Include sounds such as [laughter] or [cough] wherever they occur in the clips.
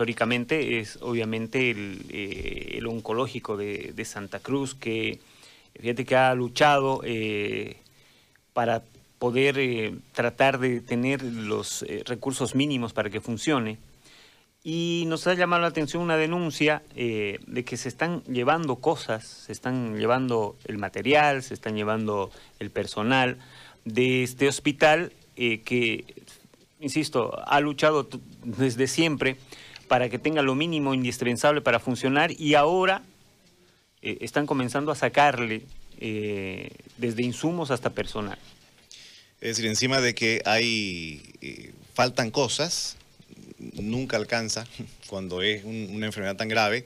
históricamente es obviamente el, eh, oncológico de, Santa Cruz, que fíjate que ha luchado eh, para poder eh, tratar de tener los recursos mínimos para que funcione. Y nos ha llamado la atención una denuncia de que se están llevando cosas, se están llevando el material, se están llevando el personal de este hospital que, insisto, ha luchado desde siempre para que tenga lo mínimo indispensable para funcionar y ahora están comenzando a sacarle desde insumos hasta personal. Es decir, encima de que hay, eh, faltan cosas, nunca alcanza [laughs] cuando es un, una enfermedad tan grave,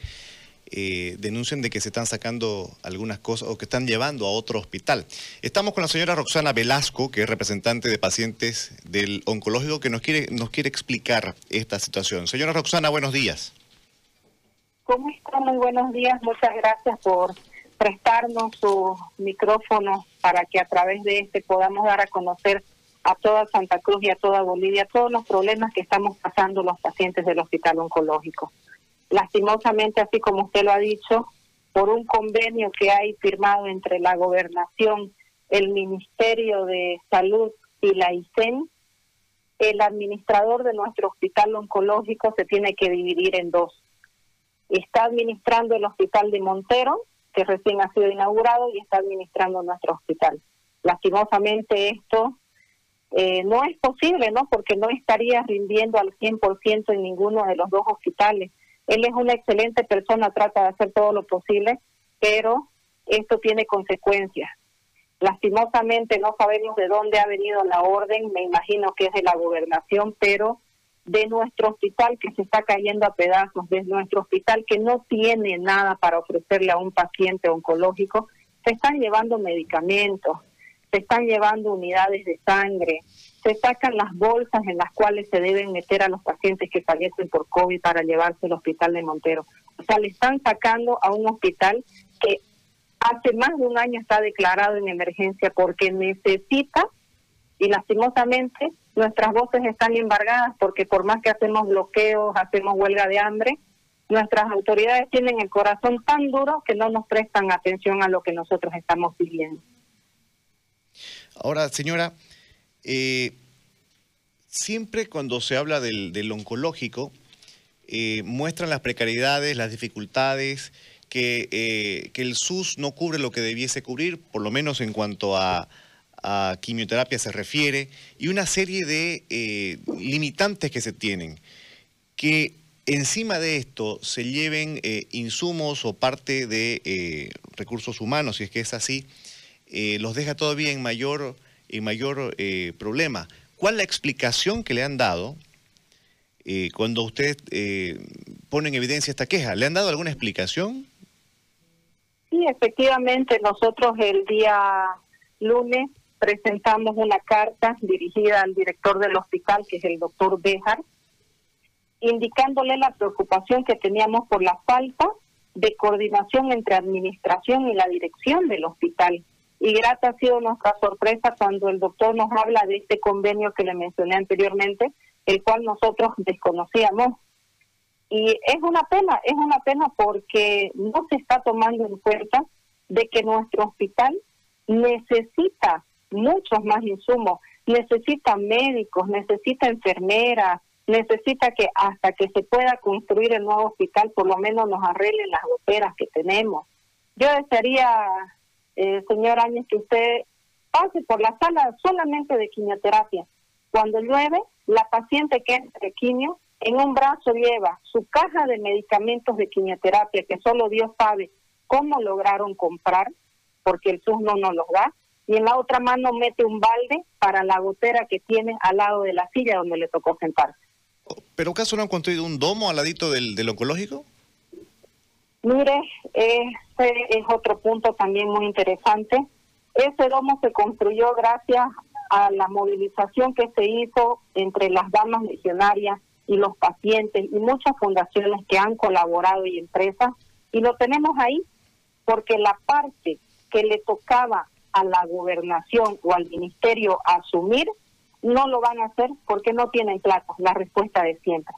eh, denuncian de que se están sacando algunas cosas o que están llevando a otro hospital. Estamos con la señora Roxana Velasco, que es representante de pacientes del oncológico, que nos quiere, nos quiere explicar esta situación. Señora Roxana, buenos días. ¿Cómo está? Muy buenos días. Muchas gracias por prestarnos su micrófono para que a través de este podamos dar a conocer a toda Santa Cruz y a toda Bolivia todos los problemas que estamos pasando los pacientes del hospital oncológico. Lastimosamente, así como usted lo ha dicho, por un convenio que hay firmado entre la gobernación, el Ministerio de Salud y la ICEN, el administrador de nuestro hospital oncológico se tiene que dividir en dos. Está administrando el hospital de Montero, que recién ha sido inaugurado y está administrando nuestro hospital. Lastimosamente esto eh, no es posible, ¿no? Porque no estaría rindiendo al 100% en ninguno de los dos hospitales. Él es una excelente persona, trata de hacer todo lo posible, pero esto tiene consecuencias. Lastimosamente no sabemos de dónde ha venido la orden, me imagino que es de la gobernación, pero de nuestro hospital que se está cayendo a pedazos, de nuestro hospital que no tiene nada para ofrecerle a un paciente oncológico, se están llevando medicamentos, se están llevando unidades de sangre, se sacan las bolsas en las cuales se deben meter a los pacientes que fallecen por COVID para llevarse al hospital de Montero. O sea, le están sacando a un hospital que hace más de un año está declarado en emergencia porque necesita y lastimosamente nuestras voces están embargadas porque por más que hacemos bloqueos, hacemos huelga de hambre, nuestras autoridades tienen el corazón tan duro que no nos prestan atención a lo que nosotros estamos pidiendo. Ahora, señora, eh, siempre cuando se habla del, oncológico, eh, muestran las precariedades, las dificultades, que, eh, que el SUS no cubre lo que debiese cubrir, por lo menos en cuanto a, quimioterapia se refiere, y una serie de limitantes que se tienen, que encima de esto se lleven insumos o parte de recursos humanos, si es que es así, los deja todavía en mayor, en mayor eh, problema. ¿Cuál la explicación que le han dado eh, cuando usted eh, pone en evidencia esta queja? ¿Le han dado alguna explicación? Sí, efectivamente, nosotros el día lunes presentamos una carta dirigida al director del hospital, que es el doctor Bejar, indicándole la preocupación que teníamos por la falta de coordinación entre administración y la dirección del hospital. Y grata ha sido nuestra sorpresa cuando el doctor nos habla de este convenio que le mencioné anteriormente, el cual nosotros desconocíamos. Y es una pena, es una pena porque no se está tomando en cuenta de que nuestro hospital necesita muchos más insumos, necesita médicos, necesita enfermeras, necesita que hasta que se pueda construir el nuevo hospital por lo menos nos arreglen las goteras que tenemos. Yo desearía, eh, señor Áñez, que usted pase por la sala solamente de quimioterapia. Cuando llueve, la paciente que entra de quimio en un brazo lleva su caja de medicamentos de quimioterapia que solo Dios sabe cómo lograron comprar, porque el SUS no nos los da, y en la otra mano mete un balde para la gotera que tiene al lado de la silla donde le tocó sentarse. ¿Pero acaso no han construido un domo al ladito del, del oncológico? Mire, ese es otro punto también muy interesante. Ese domo se construyó gracias a la movilización que se hizo entre las damas legionarias y los pacientes y muchas fundaciones que han colaborado y empresas. Y lo tenemos ahí porque la parte que le tocaba a la gobernación o al ministerio asumir, no lo van a hacer porque no tienen plata, la respuesta de siempre.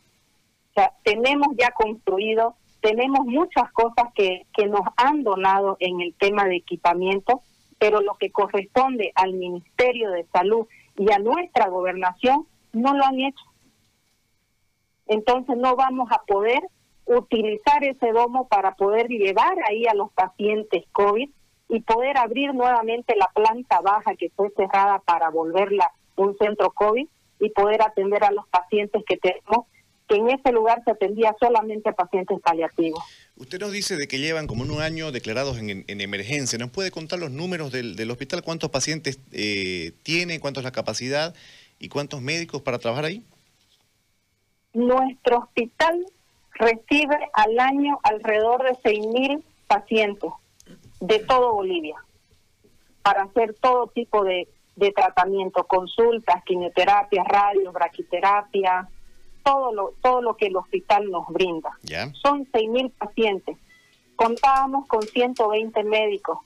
sea, tenemos ya construido, tenemos muchas cosas que, que nos han donado en el tema de equipamiento, pero lo que corresponde al Ministerio de Salud y a nuestra gobernación no lo han hecho. Entonces no vamos a poder utilizar ese domo para poder llevar ahí a los pacientes COVID y poder abrir nuevamente la planta baja que fue cerrada para volverla un centro COVID y poder atender a los pacientes que tenemos, que en ese lugar se atendía solamente a pacientes paliativos. Usted nos dice de que llevan como un año declarados en, emergencia. ¿Nos puede contar los números del, hospital? ¿Cuántos pacientes eh, tiene? ¿Cuánto es la capacidad? ¿Y cuántos médicos para trabajar ahí? Nuestro hospital recibe al año alrededor de 6.000 pacientes de todo Bolivia para hacer todo tipo de, de tratamiento, consultas, quimioterapia, radio, braquiterapia, todo lo, todo lo que el hospital nos brinda. Son 6.000 pacientes. Contábamos con 120 médicos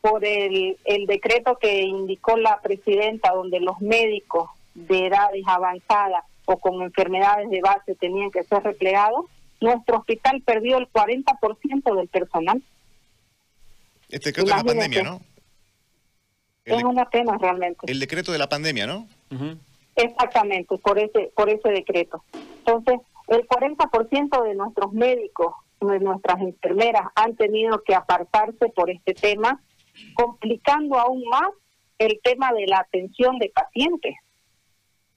por el, el decreto que indicó la presidenta, donde los médicos de edades avanzadas o con enfermedades de base tenían que ser replegados, nuestro hospital perdió el 40% del personal. Este decreto de la pandemia, ¿no? es una pena realmente. El decreto de la pandemia, ¿no? Exactamente, por ese, por ese decreto. Entonces, el 40% de nuestros médicos, de nuestras enfermeras han tenido que apartarse por este tema, complicando aún más el tema de la atención de pacientes.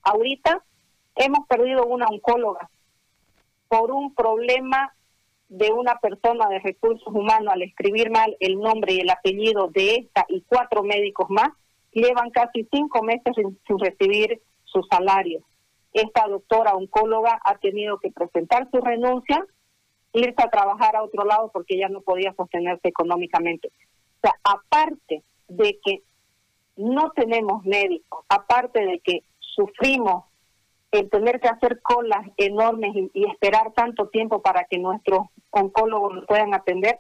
Ahorita hemos perdido una oncóloga por un problema de una persona de recursos humanos al escribir mal el nombre y el apellido de esta y cuatro médicos más, llevan casi cinco meses sin, recibir su salario. Esta doctora oncóloga ha tenido que presentar su renuncia, irse a trabajar a otro lado porque ya no podía sostenerse económicamente. O sea, aparte de que no tenemos médicos, aparte de que sufrimos el tener que hacer colas enormes y, esperar tanto tiempo para que nuestros oncólogos nos puedan atender,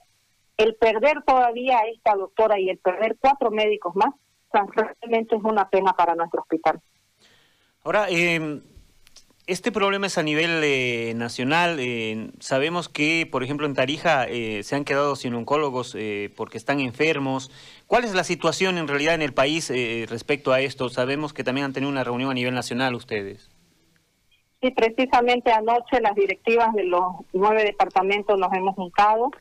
el perder todavía a esta doctora y el perder cuatro médicos más, realmente es una pena para nuestro hospital. Ahora, eh, este problema es a nivel eh, nacional. Eh, sabemos que, por ejemplo, en Tarija eh, se han quedado sin oncólogos porque están enfermos. ¿Cuál es la situación en realidad en el país respecto a esto? Sabemos que también han tenido una reunión a nivel nacional ustedes. Sí, precisamente anoche las directivas de los nueve departamentos nos hemos juntado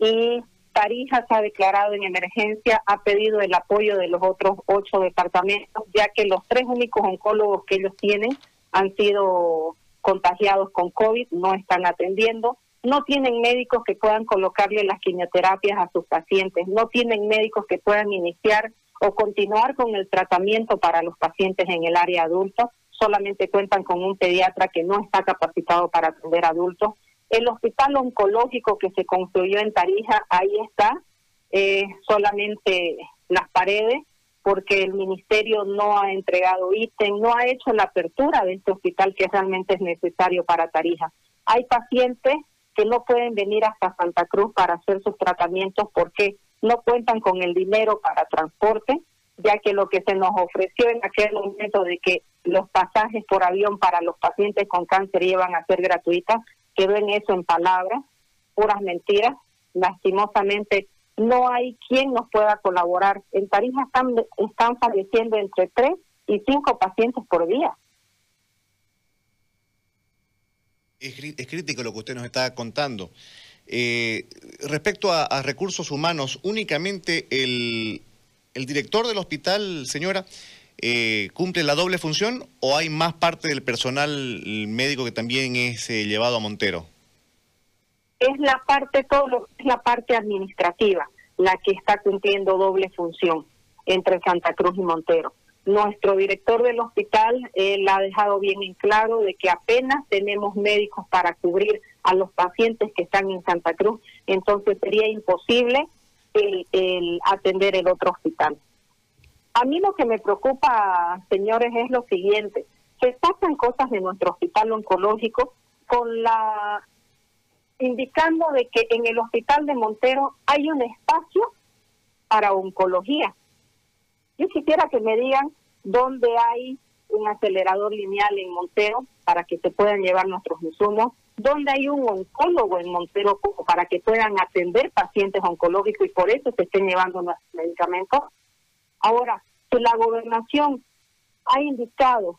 y Tarija se ha declarado en emergencia, ha pedido el apoyo de los otros ocho departamentos, ya que los tres únicos oncólogos que ellos tienen han sido contagiados con COVID, no están atendiendo, no tienen médicos que puedan colocarle las quimioterapias a sus pacientes, no tienen médicos que puedan iniciar o continuar con el tratamiento para los pacientes en el área adulta solamente cuentan con un pediatra que no está capacitado para atender adultos. El hospital oncológico que se construyó en Tarija, ahí está, eh, solamente las paredes, porque el ministerio no ha entregado ítem, no ha hecho la apertura de este hospital que realmente es necesario para Tarija. Hay pacientes que no pueden venir hasta Santa Cruz para hacer sus tratamientos porque no cuentan con el dinero para transporte ya que lo que se nos ofreció en aquel momento de que los pasajes por avión para los pacientes con cáncer iban a ser gratuitas, quedó en eso en palabras, puras mentiras. Lastimosamente no hay quien nos pueda colaborar. En Tarija están, están falleciendo entre tres y cinco pacientes por día. Es, crítico lo que usted nos está contando. Eh, respecto a recursos humanos, únicamente el, ¿El director del hospital, señora, eh, cumple la doble función o hay más parte del personal médico que también es eh, llevado a Montero? Es la parte, todo es la parte administrativa la que está cumpliendo doble función entre Santa Cruz y Montero. Nuestro director del hospital él ha dejado bien en claro de que apenas tenemos médicos para cubrir a los pacientes que están en Santa Cruz, entonces sería imposible el, atender el otro hospital. A mí lo que me preocupa, señores, es lo siguiente. Se sacan cosas de nuestro hospital oncológico con la indicando de que en el hospital de Montero hay un espacio para oncología. Yo quisiera que me digan dónde hay un acelerador lineal en Montero para que se puedan llevar nuestros insumos, donde hay un oncólogo en Montero para que puedan atender pacientes oncológicos y por eso se estén llevando los medicamentos. Ahora, si la gobernación ha indicado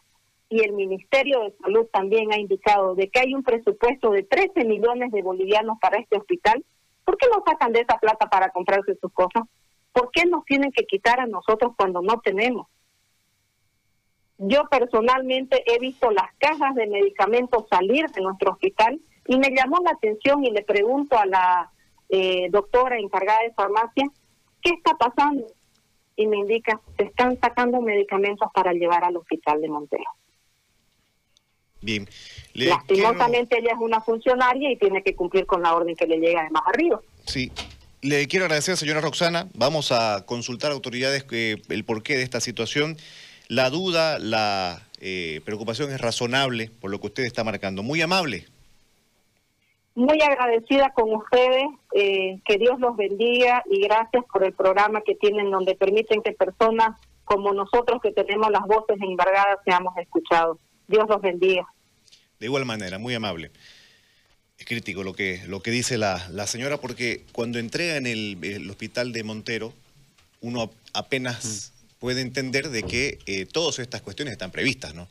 y el Ministerio de Salud también ha indicado de que hay un presupuesto de 13 millones de bolivianos para este hospital, ¿por qué no sacan de esa plata para comprarse sus cosas? ¿Por qué nos tienen que quitar a nosotros cuando no tenemos? Yo personalmente he visto las cajas de medicamentos salir de nuestro hospital y me llamó la atención y le pregunto a la eh, doctora encargada de farmacia, ¿qué está pasando? Y me indica, se están sacando medicamentos para llevar al hospital de Montero. Bien. Lastimosamente ella es una funcionaria y tiene que cumplir con la orden que le llega de más arriba. Sí. Le quiero agradecer, señora Roxana. Vamos a consultar a autoridades que, el porqué de esta situación. La duda, la eh, preocupación es razonable por lo que usted está marcando. Muy amable. Muy agradecida con ustedes, eh, que Dios los bendiga y gracias por el programa que tienen donde permiten que personas como nosotros que tenemos las voces embargadas seamos escuchados. Dios los bendiga. De igual manera, muy amable. Es crítico lo que, lo que dice la, la señora porque cuando entrega en el, hospital de Montero, uno apenas puede entender de que eh, todas estas cuestiones están previstas, ¿no?